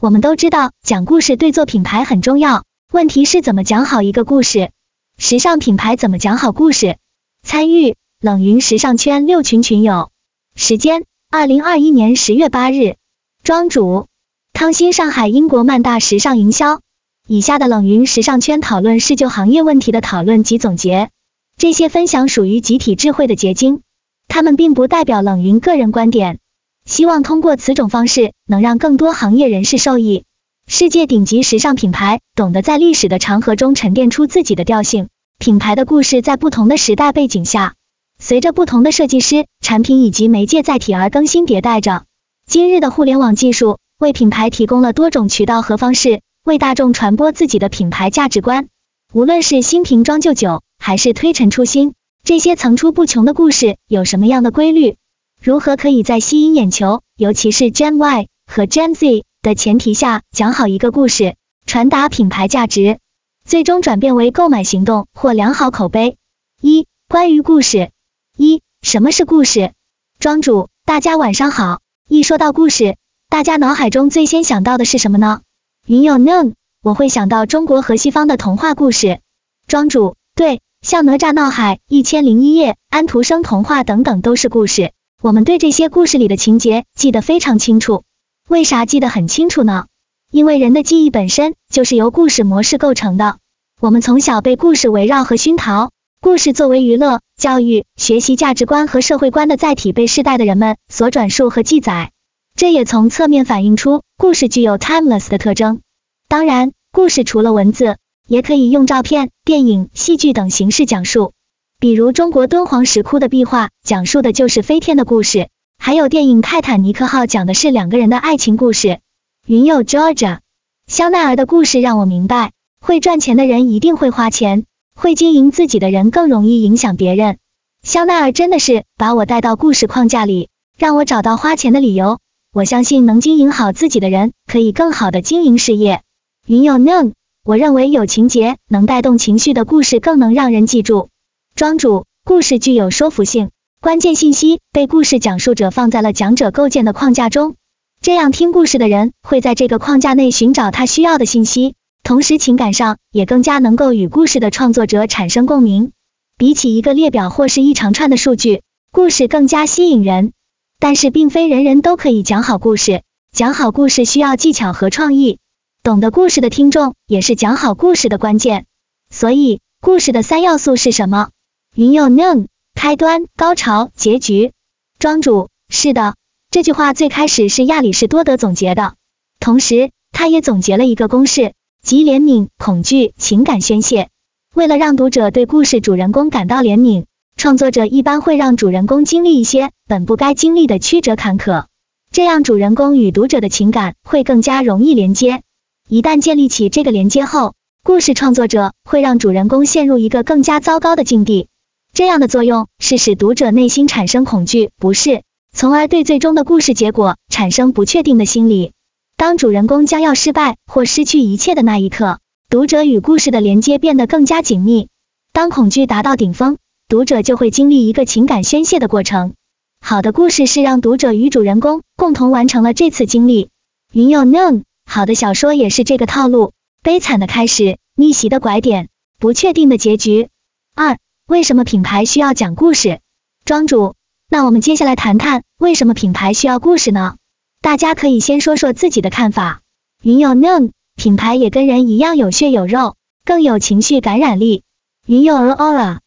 我们都知道讲故事对做品牌很重要，问题是怎么讲好一个故事？时尚品牌怎么讲好故事？参与冷云时尚圈六群群友，时间二零二一年十月八日，庄主康欣上海英国曼大时尚营销。以下的冷云时尚圈讨论是就行业问题的讨论及总结，这些分享属于集体智慧的结晶，他们并不代表冷云个人观点。希望通过此种方式，能让更多行业人士受益。世界顶级时尚品牌懂得在历史的长河中沉淀出自己的调性。品牌的故事在不同的时代背景下，随着不同的设计师、产品以及媒介载体而更新迭代着。今日的互联网技术为品牌提供了多种渠道和方式，为大众传播自己的品牌价值观。无论是新瓶装旧酒，还是推陈出新，这些层出不穷的故事有什么样的规律？如何可以在吸引眼球，尤其是 Gen Y 和 Gen Z 的前提下讲好一个故事，传达品牌价值，最终转变为购买行动或良好口碑？一、关于故事，一、什么是故事？庄主，大家晚上好。一说到故事，大家脑海中最先想到的是什么呢？云友 No，我会想到中国和西方的童话故事。庄主，对，像哪吒闹海、一千零一夜、安徒生童话等等都是故事。我们对这些故事里的情节记得非常清楚，为啥记得很清楚呢？因为人的记忆本身就是由故事模式构成的。我们从小被故事围绕和熏陶，故事作为娱乐、教育、学习价值观和社会观的载体，被世代的人们所转述和记载。这也从侧面反映出故事具有 timeless 的特征。当然，故事除了文字，也可以用照片、电影、戏剧等形式讲述。比如中国敦煌石窟的壁画，讲述的就是飞天的故事；还有电影《泰坦尼克号》，讲的是两个人的爱情故事。云友 Georgia，香奈儿的故事让我明白，会赚钱的人一定会花钱，会经营自己的人更容易影响别人。香奈儿真的是把我带到故事框架里，让我找到花钱的理由。我相信能经营好自己的人，可以更好的经营事业。云友 No，我认为有情节能带动情绪的故事更能让人记住。庄主，故事具有说服性，关键信息被故事讲述者放在了讲者构建的框架中，这样听故事的人会在这个框架内寻找他需要的信息，同时情感上也更加能够与故事的创作者产生共鸣。比起一个列表或是一长串的数据，故事更加吸引人。但是，并非人人都可以讲好故事，讲好故事需要技巧和创意，懂得故事的听众也是讲好故事的关键。所以，故事的三要素是什么？云有 known 开端、高潮、结局。庄主是的，这句话最开始是亚里士多德总结的，同时他也总结了一个公式，即怜悯、恐惧、情感宣泄。为了让读者对故事主人公感到怜悯，创作者一般会让主人公经历一些本不该经历的曲折坎坷，这样主人公与读者的情感会更加容易连接。一旦建立起这个连接后，故事创作者会让主人公陷入一个更加糟糕的境地。这样的作用是使读者内心产生恐惧、不适，从而对最终的故事结果产生不确定的心理。当主人公将要失败或失去一切的那一刻，读者与故事的连接变得更加紧密。当恐惧达到顶峰，读者就会经历一个情感宣泄的过程。好的故事是让读者与主人公共同完成了这次经历。云有 known，好的小说也是这个套路：悲惨的开始，逆袭的拐点，不确定的结局。二。为什么品牌需要讲故事？庄主，那我们接下来谈谈为什么品牌需要故事呢？大家可以先说说自己的看法。云友 known，品牌也跟人一样有血有肉，更有情绪感染力。云友 aura，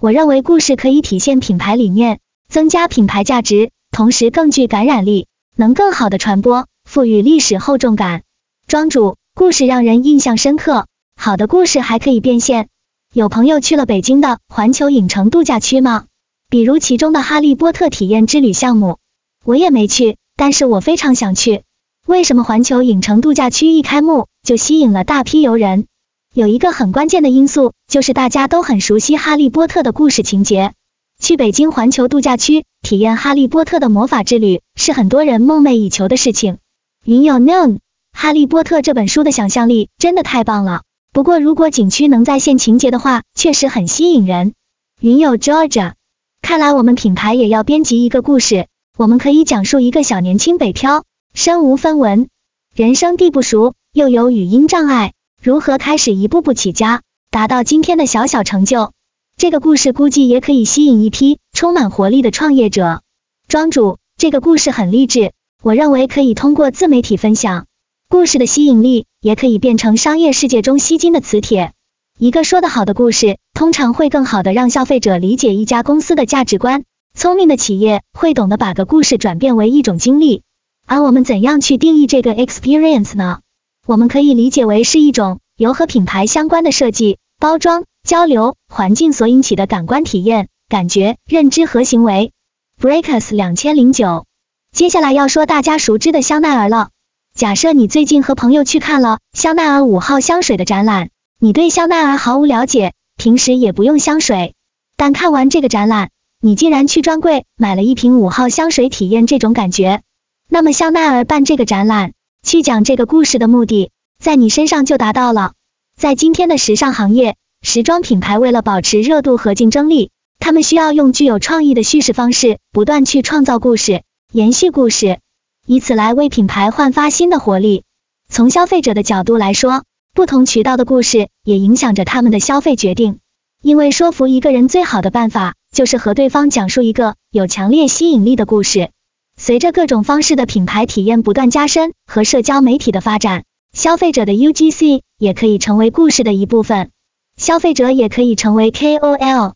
我认为故事可以体现品牌理念，增加品牌价值，同时更具感染力，能更好的传播，赋予历史厚重感。庄主，故事让人印象深刻，好的故事还可以变现。有朋友去了北京的环球影城度假区吗？比如其中的哈利波特体验之旅项目，我也没去，但是我非常想去。为什么环球影城度假区一开幕就吸引了大批游人？有一个很关键的因素，就是大家都很熟悉哈利波特的故事情节。去北京环球度假区体验哈利波特的魔法之旅，是很多人梦寐以求的事情。云有 known，哈利波特这本书的想象力真的太棒了。不过，如果景区能再现情节的话，确实很吸引人。云友 Georgia，看来我们品牌也要编辑一个故事。我们可以讲述一个小年轻北漂，身无分文，人生地不熟，又有语音障碍，如何开始一步步起家，达到今天的小小成就？这个故事估计也可以吸引一批充满活力的创业者。庄主，这个故事很励志，我认为可以通过自媒体分享。故事的吸引力也可以变成商业世界中吸金的磁铁。一个说得好的故事，通常会更好的让消费者理解一家公司的价值观。聪明的企业会懂得把个故事转变为一种经历。而我们怎样去定义这个 experience 呢？我们可以理解为是一种由和品牌相关的设计、包装、交流、环境所引起的感官体验、感觉、认知和行为。Breakers 两千零九，接下来要说大家熟知的香奈儿了。假设你最近和朋友去看了香奈儿五号香水的展览，你对香奈儿毫无了解，平时也不用香水，但看完这个展览，你竟然去专柜买了一瓶五号香水，体验这种感觉。那么香奈儿办这个展览，去讲这个故事的目的，在你身上就达到了。在今天的时尚行业，时装品牌为了保持热度和竞争力，他们需要用具有创意的叙事方式，不断去创造故事，延续故事，以此来为品牌焕发新的活力。从消费者的角度来说，不同渠道的故事也影响着他们的消费决定。因为说服一个人最好的办法，就是和对方讲述一个有强烈吸引力的故事。随着各种方式的品牌体验不断加深和社交媒体的发展，消费者的 UGC 也可以成为故事的一部分。消费者也可以成为 KOL。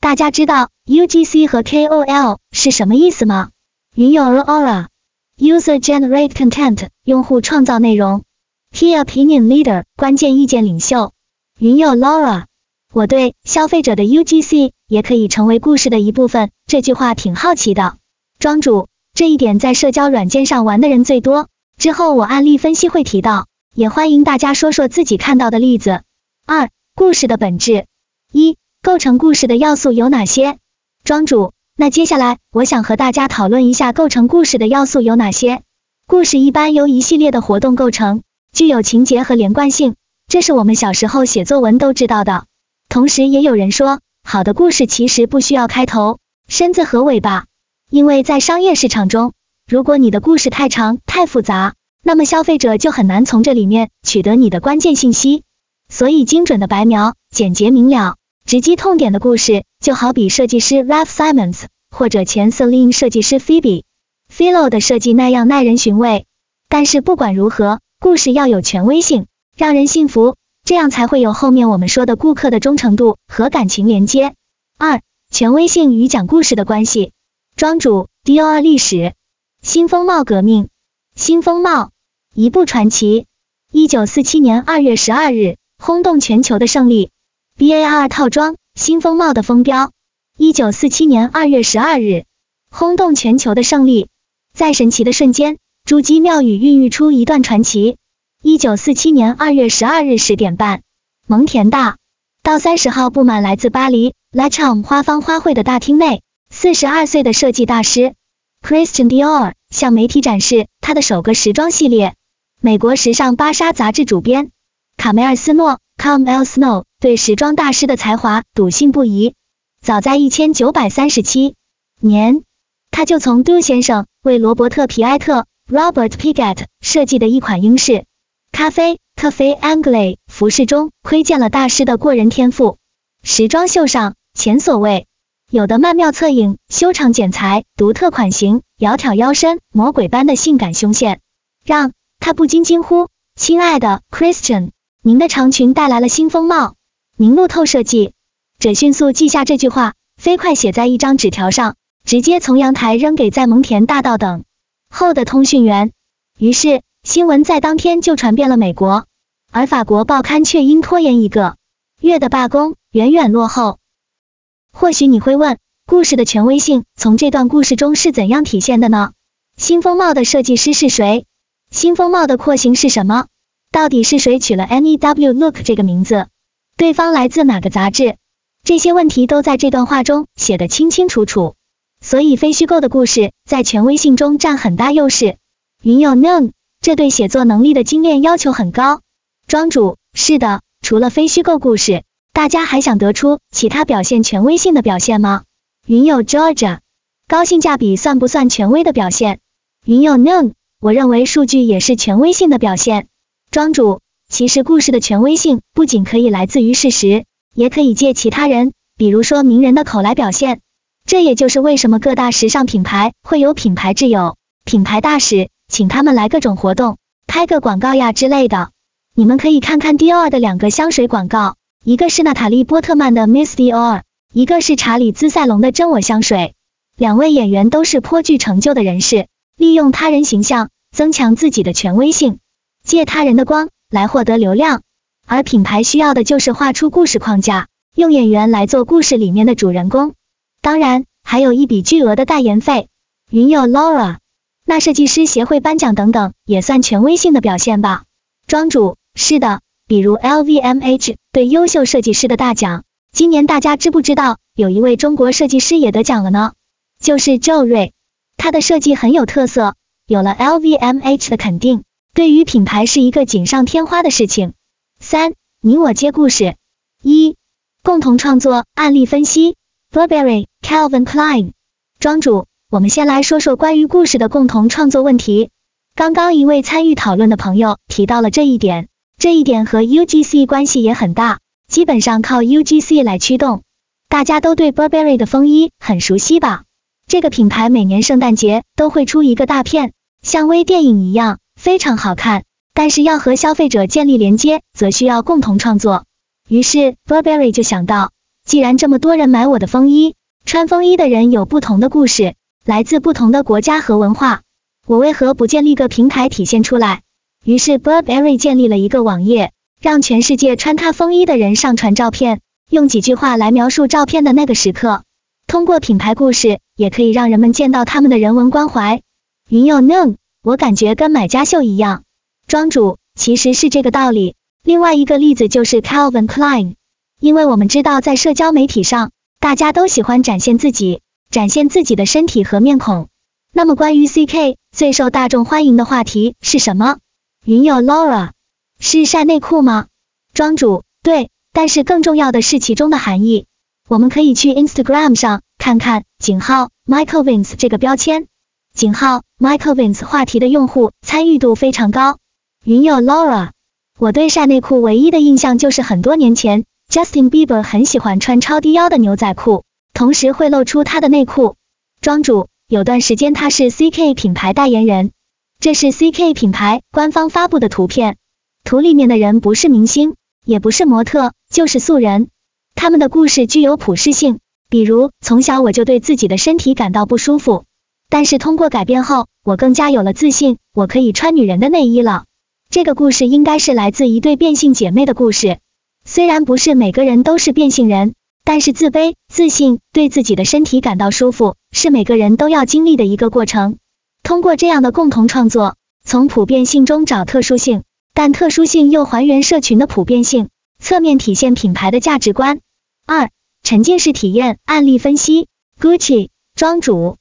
大家知道 UGC 和 KOL 是什么意思吗？云友 User Generate Content，用户创造内容；Key Opinion Leader，关键意见领袖。云友 Laura，我对消费者的 UGC 也可以成为故事的一部分这句话挺好奇的。庄主。这一点在社交软件上玩的人最多。之后我案例分析会提到，也欢迎大家说说自己看到的例子。二、故事的本质。一、构成故事的要素有哪些？庄主，那接下来我想和大家讨论一下构成故事的要素有哪些。故事一般由一系列的活动构成，具有情节和连贯性，这是我们小时候写作文都知道的。同时也有人说，好的故事其实不需要开头、身子和尾巴。因为在商业市场中，如果你的故事太长、太复杂，那么消费者就很难从这里面取得你的关键信息。所以，精准的白描、简洁明了、直击痛点的故事，就好比设计师 Ralph Simons 或者前 Celine 设计师 Phoebe Philo 的设计那样耐人寻味。但是不管如何，故事要有权威性，让人信服，这样才会有后面我们说的顾客的忠诚度和感情连接。二、权威性与讲故事的关系。庄主，Dior 历史，新风貌革命，新风貌，一部传奇。一九四七年二月十二日，轰动全球的胜利，BAR 套装，新风貌的风标。一九四七年二月十二日，轰动全球的胜利，在神奇的瞬间，珠玑妙语孕育出一段传奇。一九四七年二月十二日十点半，蒙田大道三十号布满来自巴黎 La c h a m 花方花卉的大厅内。四十二岁的设计大师 Christian Dior 向媒体展示他的首个时装系列。美国时尚芭莎杂志主编卡梅尔斯诺 Camel Snow 对时装大师的才华笃信不疑。早在一千九百三十七年，他就从 Do 先生为罗伯特皮埃特 Robert Piget 设计的一款英式咖啡 Cafe Anglais 服饰中窥见了大师的过人天赋。时装秀上前所未。有的曼妙侧影、修长剪裁、独特款型、窈窕腰身、魔鬼般的性感胸线，让他不禁惊呼：“亲爱的 Christian，您的长裙带来了新风貌。”您路透设计者迅速记下这句话，飞快写在一张纸条上，直接从阳台扔给在蒙田大道等候的通讯员。于是新闻在当天就传遍了美国，而法国报刊却因拖延一个月的罢工，远远落后。或许你会问，故事的权威性从这段故事中是怎样体现的呢？新风貌的设计师是谁？新风貌的廓形是什么？到底是谁取了 New Look 这个名字？对方来自哪个杂志？这些问题都在这段话中写得清清楚楚。所以非虚构的故事在权威性中占很大优势。云友 Known，这对写作能力的精炼要求很高。庄主，是的，除了非虚构故事。大家还想得出其他表现权威性的表现吗？云友 Georgia，高性价比算不算权威的表现？云友 Known，我认为数据也是权威性的表现。庄主，其实故事的权威性不仅可以来自于事实，也可以借其他人，比如说名人的口来表现。这也就是为什么各大时尚品牌会有品牌挚友、品牌大使，请他们来各种活动，拍个广告呀之类的。你们可以看看 Dior 的两个香水广告，一个是娜塔莉波特曼的 Miss Dior，一个是查理兹塞隆的真我香水。两位演员都是颇具成就的人士，利用他人形象增强自己的权威性，借他人的光来获得流量。而品牌需要的就是画出故事框架，用演员来做故事里面的主人公。当然，还有一笔巨额的代言费。云友 Laura，那设计师协会颁奖等等，也算权威性的表现吧？庄主，是的，比如 LVMH 对优秀设计师的大奖。今年大家知不知道有一位中国设计师也得奖了呢？就是周瑞，他的设计很有特色，有了 LVMH 的肯定，对于品牌是一个锦上添花的事情。三，你我接故事。一，共同创作案例分析。Burberry Calvin Klein，庄主，我们先来说说关于故事的共同创作问题。刚刚一位参与讨论的朋友提到了这一点，这一点和 UGC 关系也很大，基本上靠 UGC 来驱动。大家都对 Burberry 的风衣很熟悉吧？这个品牌每年圣诞节都会出一个大片，像微电影一样，非常好看。但是要和消费者建立连接，则需要共同创作。于是 Burberry 就想到。既然这么多人买我的风衣，穿风衣的人有不同的故事，来自不同的国家和文化，我为何不建立个平台体现出来？于是 Burberry 建立了一个网页，让全世界穿他风衣的人上传照片，用几句话来描述照片的那个时刻。通过品牌故事，也可以让人们见到他们的人文关怀。云有 non 我感觉跟买家秀一样。庄主，其实是这个道理。另外一个例子就是 Calvin Klein。因为我们知道，在社交媒体上，大家都喜欢展现自己，展现自己的身体和面孔。那么，关于 CK 最受大众欢迎的话题是什么？云友 Laura 是晒内裤吗？庄主对，但是更重要的是其中的含义。我们可以去 Instagram 上看看井号 Michael Vince 这个标签，井号 Michael Vince 话题的用户参与度非常高。云友 Laura，我对晒内裤唯一的印象就是很多年前。Justin Bieber 很喜欢穿超低腰的牛仔裤，同时会露出他的内裤。庄主，有段时间他是 CK 品牌代言人，这是 CK 品牌官方发布的图片，图里面的人不是明星，也不是模特，就是素人。他们的故事具有普适性，比如从小我就对自己的身体感到不舒服，但是通过改变后，我更加有了自信，我可以穿女人的内衣了。这个故事应该是来自一对变性姐妹的故事。虽然不是每个人都是变性人，但是自卑、自信、对自己的身体感到舒服，是每个人都要经历的一个过程。通过这样的共同创作，从普遍性中找特殊性，但特殊性又还原社群的普遍性，侧面体现品牌的价值观。二、沉浸式体验案例分析，Gucci 庄主。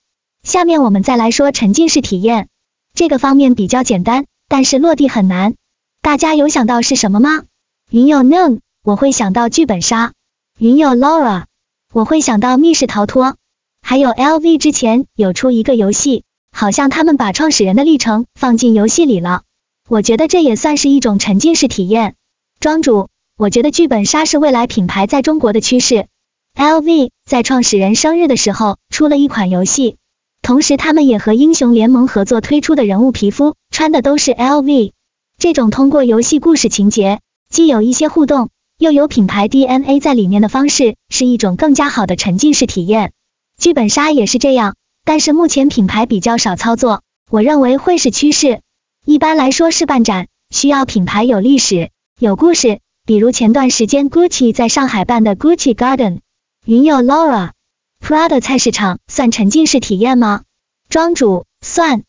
下面我们再来说沉浸式体验，这个方面比较简单，但是落地很难。大家有想到是什么吗？云友 No。我会想到剧本杀，云友 Laura，我会想到密室逃脱，还有 LV 之前有出一个游戏，好像他们把创始人的历程放进游戏里了，我觉得这也算是一种沉浸式体验。庄主，我觉得剧本杀是未来品牌在中国的趋势。LV 在创始人生日的时候出了一款游戏，同时他们也和英雄联盟合作推出的人物皮肤穿的都是 LV，这种通过游戏故事情节，既有一些互动。又有品牌 DNA 在里面的方式，是一种更加好的沉浸式体验。剧本杀也是这样，但是目前品牌比较少操作，我认为会是趋势。一般来说，是办展需要品牌有历史、有故事，比如前段时间 Gucci 在上海办的 Gucci Garden。云友 Prada 菜市场算沉浸式体验吗？庄主算，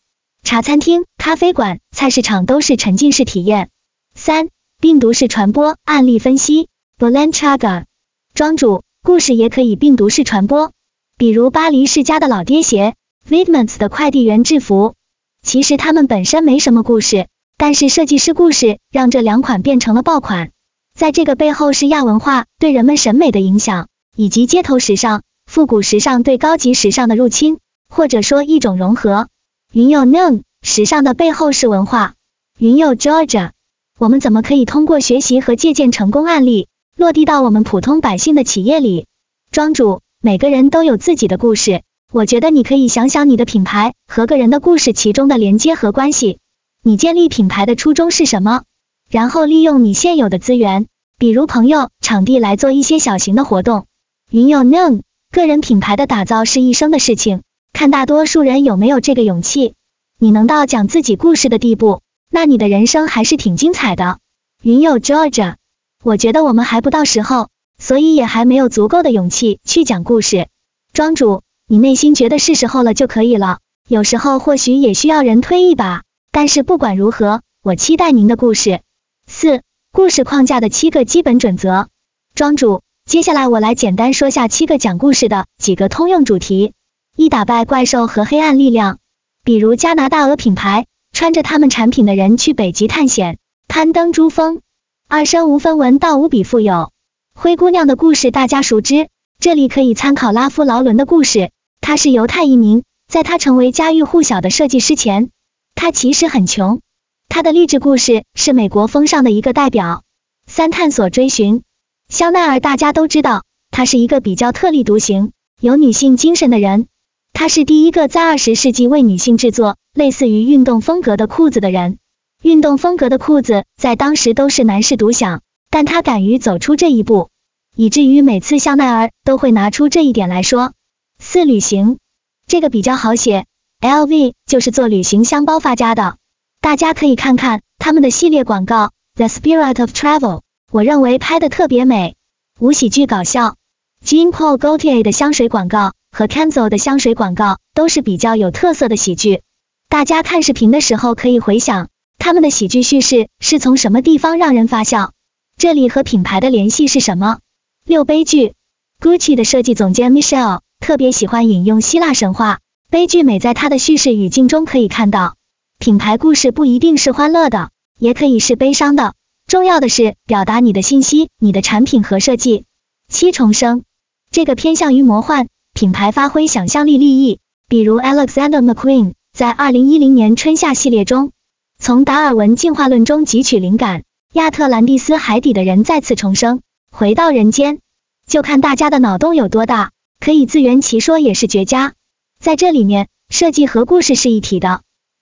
茶餐厅、咖啡馆、菜市场都是沉浸式体验。三。病毒式传播案例分析，Balenciaga 庄主故事也可以病毒式传播，比如巴黎世家的老爹鞋 v i d m a n s 的快递员制服，其实他们本身没什么故事，但是设计师故事让这两款变成了爆款。在这个背后是亚文化对人们审美的影响，以及街头时尚、复古时尚对高级时尚的入侵，或者说一种融合。云友 Noon，时尚的背后是文化。云友 Georgia，我们怎么可以通过学习和借鉴成功案例，落地到我们普通百姓的企业里？庄主，每个人都有自己的故事，我觉得你可以想想你的品牌和个人的故事其中的连接和关系。你建立品牌的初衷是什么？然后利用你现有的资源，比如朋友、场地来做一些小型的活动。云友 Noon，个人品牌的打造是一生的事情，看大多数人有没有这个勇气。你能到讲自己故事的地步，那你的人生还是挺精彩的。云友 Georgia，我觉得我们还不到时候。所以也还没有足够的勇气去讲故事。庄主，你内心觉得是时候了就可以了。有时候或许也需要人推一把。但是不管如何，我期待您的故事。四、故事框架的七个基本准则。庄主，接下来我来简单说下七个讲故事的几个通用主题。一、打败怪兽和黑暗力量。比如加拿大鹅品牌，穿着他们产品的人去北极探险，攀登珠峰。二、身无分文到无比富有。灰姑娘的故事大家熟知，这里可以参考拉夫劳伦的故事。他是犹太移民，在他成为家喻户晓的设计师前，他其实很穷。他的励志故事是美国风尚的一个代表。三、探索追寻香奈儿，大家都知道，他是一个比较特立独行、有女性精神的人。他是第一个在二十世纪为女性制作类似于运动风格的裤子的人。运动风格的裤子在当时都是男士独享。但他敢于走出这一步，以至于每次香奈儿都会拿出这一点来说。四、旅行，这个比较好写，LV 就是做旅行箱包发家的，大家可以看看他们的系列广告 The Spirit of Travel，我认为拍的特别美。五、喜剧搞笑，Jean Paul Gaultier 的香水广告和 Kenzo 的香水广告都是比较有特色的喜剧，大家看视频的时候可以回想他们的喜剧叙事是从什么地方让人发笑。这里和品牌的联系是什么？六悲剧，Gucci 的设计总监 Michelle 特别喜欢引用希腊神话，悲剧美在他的叙事语境中可以看到。品牌故事不一定是欢乐的，也可以是悲伤的，重要的是表达你的信息、你的产品和设计。七重生，这个偏向于魔幻，品牌发挥想象力立意，比如 Alexander McQueen 在二零一零年春夏系列中，从达尔文进化论中汲取灵感。亚特兰蒂斯海底的人再次重生，回到人间，就看大家的脑洞有多大，可以自圆其说也是绝佳。在这里面，设计和故事是一体的，